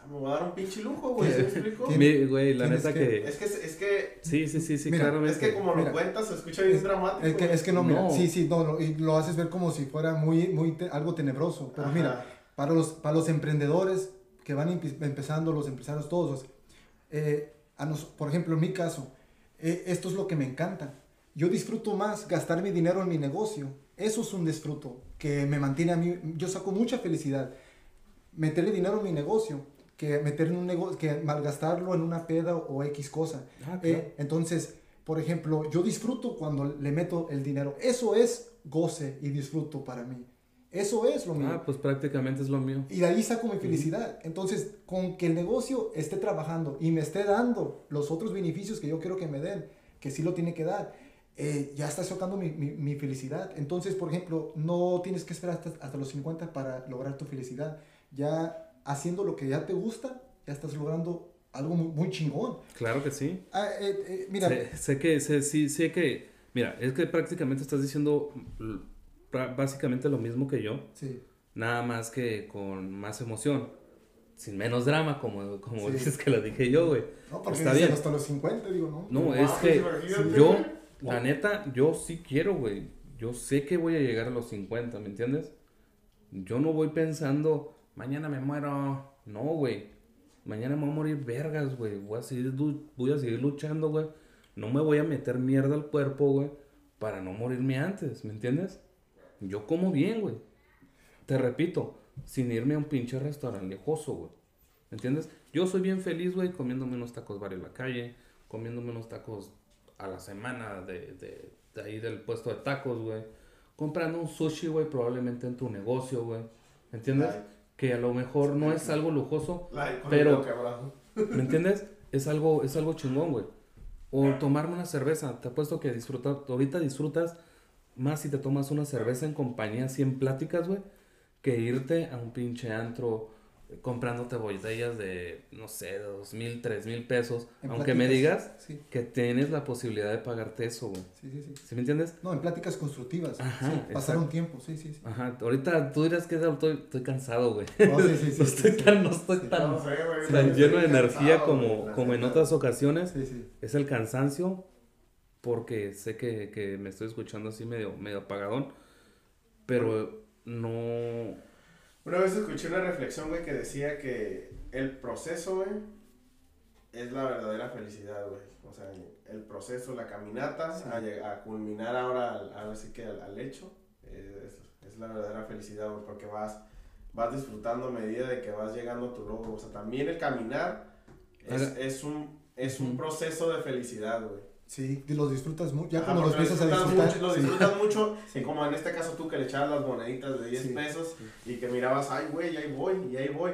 Ah, me voy a dar un pinche lujo, güey, ¿sí me explico? Mi- güey, la neta que- que... Es que, es que, Sí, sí, sí, sí, Mira, claramente. es que como Mira, lo cuentas, se escucha bien es- dramático. Es que, es que no, mira, No. sí, sí, no, no, y lo haces ver como si fuera muy, muy te- algo tenebroso. Pero Ajá. mira, para los, para los emprendedores que van empe- empezando, los empresarios todos, eh, a nos- por ejemplo, en mi caso, eh, esto es lo que me encanta. Yo disfruto más gastar mi dinero en mi negocio. Eso es un disfruto que me mantiene a mí. Yo saco mucha felicidad. Meterle dinero en mi negocio que meterle en un negocio, que malgastarlo en una peda o X cosa. Ah, claro. Eh, entonces, por ejemplo, yo disfruto cuando le meto el dinero. Eso es goce y disfruto para mí. Eso es lo mío. Ah, pues prácticamente es lo mío. Y de ahí saco mi felicidad. Entonces, con que el negocio esté trabajando y me esté dando los otros beneficios que yo quiero que me den, que sí lo tiene que dar, eh, ya está sacando mi, mi- mi felicidad. Entonces, por ejemplo, no tienes que esperar hasta, hasta los 50 para lograr tu felicidad. Ya haciendo lo que ya te gusta, ya estás logrando algo muy, muy chingón. Claro que sí. Ah, eh, eh, mira, Sé, sé que, sé, sí, sé que, mira, es que prácticamente estás diciendo básicamente lo mismo que yo, sí. nada más que con más emoción, sin menos drama, como, como Sí. dices que lo dije yo, güey. No, porque Está bien. hasta los 50, digo, ¿no? No, No es que imagínate, yo, la neta, yo sí quiero, güey. Yo sé que voy a llegar a los 50, ¿me entiendes? Yo no voy pensando, mañana me muero. No, güey. Mañana me voy a morir vergas, güey. Voy a seguir, du- voy a seguir luchando, güey. No me voy a meter mierda al cuerpo, güey, para no morirme antes, ¿me entiendes? Yo como bien, güey. Te repito, sin irme a un pinche restaurante lejoso, güey. ¿Me entiendes? Yo soy bien feliz, güey, comiéndome unos tacos bar en la calle, comiéndome unos tacos a la semana de, de, de ahí del puesto de tacos, güey. Comprando un sushi, güey, probablemente en tu negocio, güey. ¿Me entiendes? Que a lo mejor no es algo lujoso, Pero-. ¿me entiendes? Es algo, es algo chingón, güey. O tomarme una cerveza. Te apuesto que disfrutar, ahorita disfrutas más si te tomas una cerveza en compañía, así en pláticas, güey, que irte a un pinche antro eh, comprándote botellas de, no sé, de dos mil, tres mil pesos. En aunque me pláticas, digas Sí, que tienes la posibilidad de pagarte eso, güey. sí, sí. sí. ¿Sí me entiendes? No, en pláticas constructivas. Ajá, sí, pasar exacto. un tiempo, sí, sí. sí. Ajá, ahorita tú dirás que estoy, estoy cansado, güey. No, sí, sí, sí, No estoy sí. tan, no estoy Sí. tan, tan lleno de energía cansado, como, como en otras ocasiones. Sí, sí. Es el cansancio, porque sé que, que me estoy escuchando así medio, medio apagadón, pero no... Una vez escuché una reflexión, güey, que decía que el proceso, güey, es la verdadera felicidad, güey. O sea, el proceso, la caminata, Sí. a, a culminar ahora, al- ahora sí que al, al hecho, es, es la verdadera felicidad, güey, porque vas, vas disfrutando a medida de que vas llegando a tu logro. O sea, también el caminar es, es un, es un proceso de felicidad, güey. Sí, y los disfrutas mucho. Ya Ajá, cuando los lo empiezas a disfrutas disfrutar. Mucho, lo sí. disfrutas mucho, y como en este caso tú que le echabas las moneditas de 10 Sí, pesos y que mirabas, ay, güey, ahí voy, y ahí voy.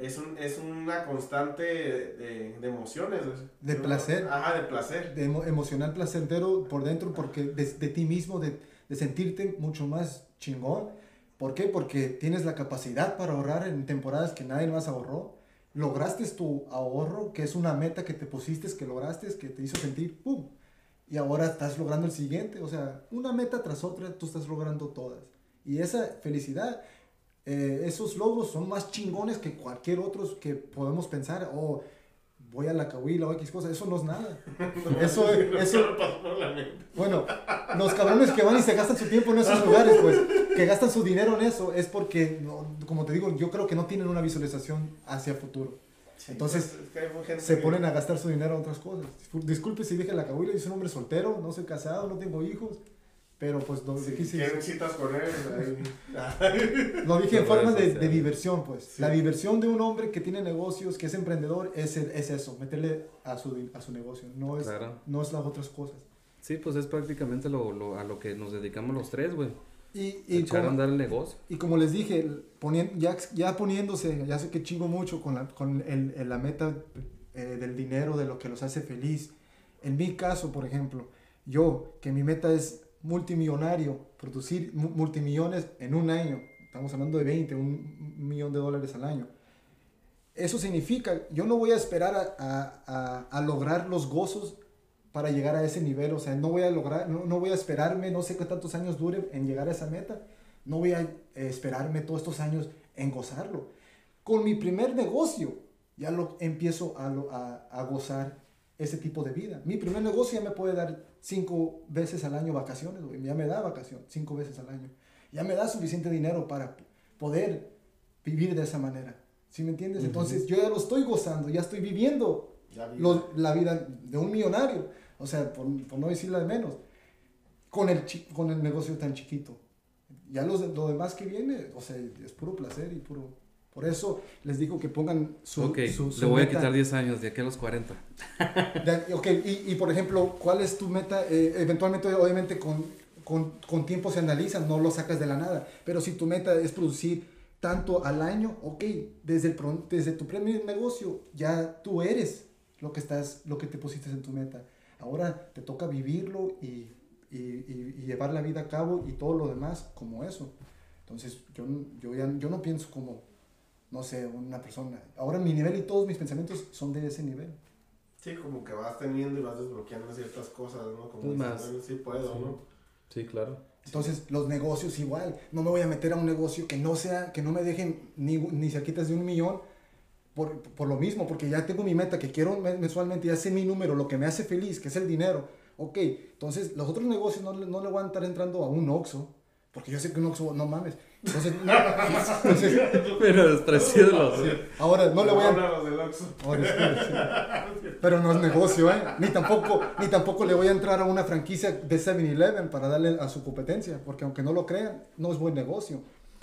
Es, un, es una constante de, de emociones. De placer. Ajá, de placer. de emo- emocional placentero por dentro porque de, de ti mismo, de, de sentirte mucho más chingón. ¿Por qué? Porque tienes la capacidad para ahorrar en temporadas que nadie más ahorró. Lograste tu ahorro, que es una meta que te pusiste, que lograste, que te hizo sentir, ¡pum! Y ahora estás logrando el siguiente. O sea, una meta tras otra, tú estás logrando todas. Y esa felicidad, eh, esos logros son más chingones que cualquier otros que podemos pensar. O voy a la cahuila o X cosa. Eso no es nada. Eso, eso, bueno, los cabrones que van y se gastan su tiempo en esos lugares, pues, que gastan su dinero en eso, es porque, no, como te digo, yo creo que no tienen una visualización hacia futuro. Entonces, pues, es que Se que- ponen a gastar su dinero en otras cosas. Discul- Disculpe si dije la cabuela, yo soy un hombre soltero, no soy casado, no tengo hijos, pero pues lo, sí- quieren citas con él, lo dije en forma de, de diversión, pues. Sí. La diversión de un hombre que tiene negocios, que es emprendedor, es, es eso, meterle a su, a su negocio, no es, Claro. no es las otras cosas. Sí, pues es prácticamente lo, lo- a lo que nos dedicamos los tres, güey. Y, y Echar a como- andar el negocio. Y como les dije, ponien- ya, ya poniéndose, ya sé que chingo mucho con la, con el- el- la meta eh, del dinero, de lo que los hace feliz, En mi caso, por ejemplo, yo, que mi meta es multimillonario, producir mu- multimillones en un año, estamos hablando de 20, un millón de dólares al año. Eso significa, yo no voy a esperar a, a- a- a lograr los gozos para llegar a ese nivel, o sea, no voy a lograr, no, no voy a esperarme, no sé qué tantos años dure en llegar a esa meta, no voy a esperarme todos estos años en gozarlo. Con mi primer negocio ya lo empiezo a, a- a gozar ese tipo de vida. Mi primer negocio ya me puede dar cinco veces al año vacaciones, güey, ya me da vacación cinco veces al año. Ya me da suficiente dinero para poder vivir de esa manera. ¿Sí me entiendes? Ujú. Entonces yo ya lo estoy gozando, ya estoy viviendo Ya la vida de un millonario, o sea, por, por no decirla de menos, con el, con el negocio tan chiquito. Ya los, lo demás que viene, o sea, es puro placer y puro... Por eso les digo que pongan su... ok, su- su le voy a meta. quitar 10 años, de aquí a los 40. De- ok, y, y, por ejemplo, ¿cuál es tu meta? Eh, eventualmente, obviamente, con, con, con tiempo se analiza, no lo sacas de la nada. Pero si tu meta es producir tanto al año, ok, desde, el, desde tu primer negocio ya tú eres lo que, estás, lo que te pusiste en tu meta. Ahora te toca vivirlo y, y, y- y llevar la vida a cabo y todo lo demás como eso. Entonces, yo, yo, ya, yo no pienso como, no sé, una persona. Ahora mi nivel y todos mis pensamientos son de ese nivel. Sí, como que vas teniendo y vas desbloqueando ciertas cosas, ¿no? Como Es dices, más. sí puedo, Sí. ¿no? Sí, claro. Entonces, los negocios igual. No me voy a meter a un negocio que no sea, que no me dejen ni, ni cerquitas de un millón por, por lo mismo, porque ya tengo mi meta que quiero me- mensualmente, ya sé mi número, lo que me hace feliz, que es el dinero. Ok, entonces los otros negocios no, le- no le voy a estar entrando a un Oxxo, porque yo sé que un Oxxo, no mames. Entonces, no, entonces, Pero despreciarlo. ahora no le voy a... Ahora sí, sí. Pero no es negocio, ¿eh? Ni tampoco, ni tampoco le voy a entrar a una franquicia de 7-Eleven para darle a su competencia, porque aunque no lo crean, no es buen negocio.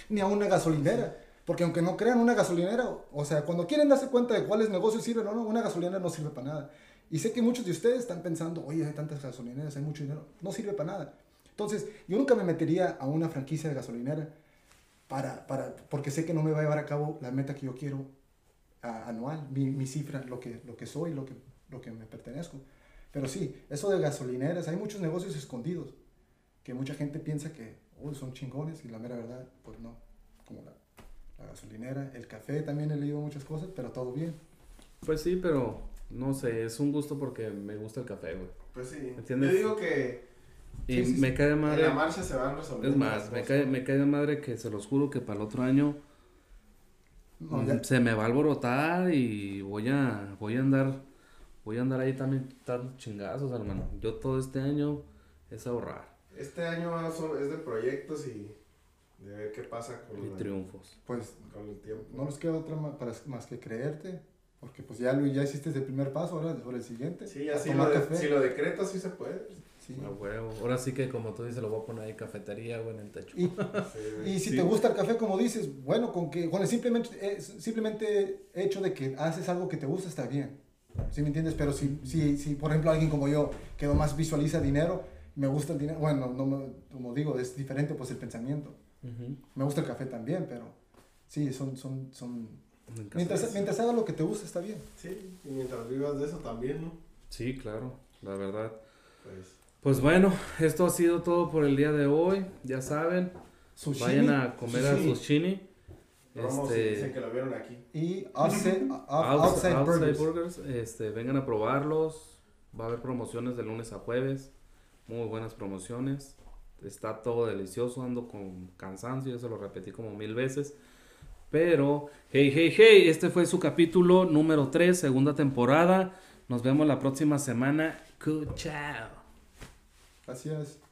Ni a una gasolinera, porque aunque no crean una gasolinera, o sea, cuando quieren darse cuenta de cuáles negocios sirven o no, una gasolinera no sirve para nada. Y sé que muchos de ustedes están pensando, oye, hay tantas gasolineras, hay mucho dinero. No sirve para nada. Entonces, yo nunca me metería a una franquicia de gasolinera para, para, porque sé que no me va a llevar a cabo la meta que yo quiero a- anual, mi, mi cifra, lo que, lo que soy, lo que, lo que me pertenezco. Pero sí, eso de gasolineras, hay muchos negocios escondidos que mucha gente piensa que "Uy, son chingones y la mera verdad, pues no. Como la, la gasolinera, el café, también he leído muchas cosas, pero todo bien. Pues sí, pero no sé, es un gusto porque me gusta el café, güey. Pues sí. ¿Entiendes? Yo digo que Y Sí, sí, me sí. cae de en madre. la marcha se van resolviendo. Es más, me cae, me cae de madre que se los juro que para el otro año No, mm, ya- se me va a alborotar y voy a, voy a andar, voy a andar ahí también dando chingazos, hermano. Yo todo este año es ahorrar Este año es de proyectos y de ver qué pasa con, y la- triunfos. pues con el tiempo. no nos queda otra ma- para- más que creerte, porque pues ya, ya hiciste el primer paso, ahora sobre el siguiente. Sí, a así tomar lo, de- si lo decretas sí se puede. Sí. A huevo. Ahora sí que como tú dices, lo voy a poner ahí cafetería, güey, en el techo. Y, Sí, y si Sí. te gusta el café, como dices, bueno, con que con el simplemente, eh, simplemente hecho de que haces algo que te gusta está bien. ¿Sí me entiendes? Pero si, si, si por ejemplo, alguien como yo, que nomás visualiza dinero, me gusta el dinero, bueno, no, me- como digo, es diferente pues el pensamiento. Ujú. Me gusta el café también, pero sí, son, son, son... Mientras, mientras haga lo que te gusta está bien. Sí, y mientras vivas de eso también, ¿no? Sí, claro, la verdad. Pues Pues bueno, esto ha sido todo por el día de hoy. Ya saben, vayan a comer a sushi Sushini. Romo Este, dicen que lo vieron aquí. y outside, Outs- outside, Outside burgers. Burgers, este, vengan a probarlos. Va a haber promociones de lunes a jueves. Muy buenas promociones. Está todo delicioso. Ando con cansancio. Ya se lo repetí como mil veces. Pero, hey, hey, hey. Este fue su capítulo número 3, segunda temporada. Nos vemos la próxima semana. Chao. Gracias.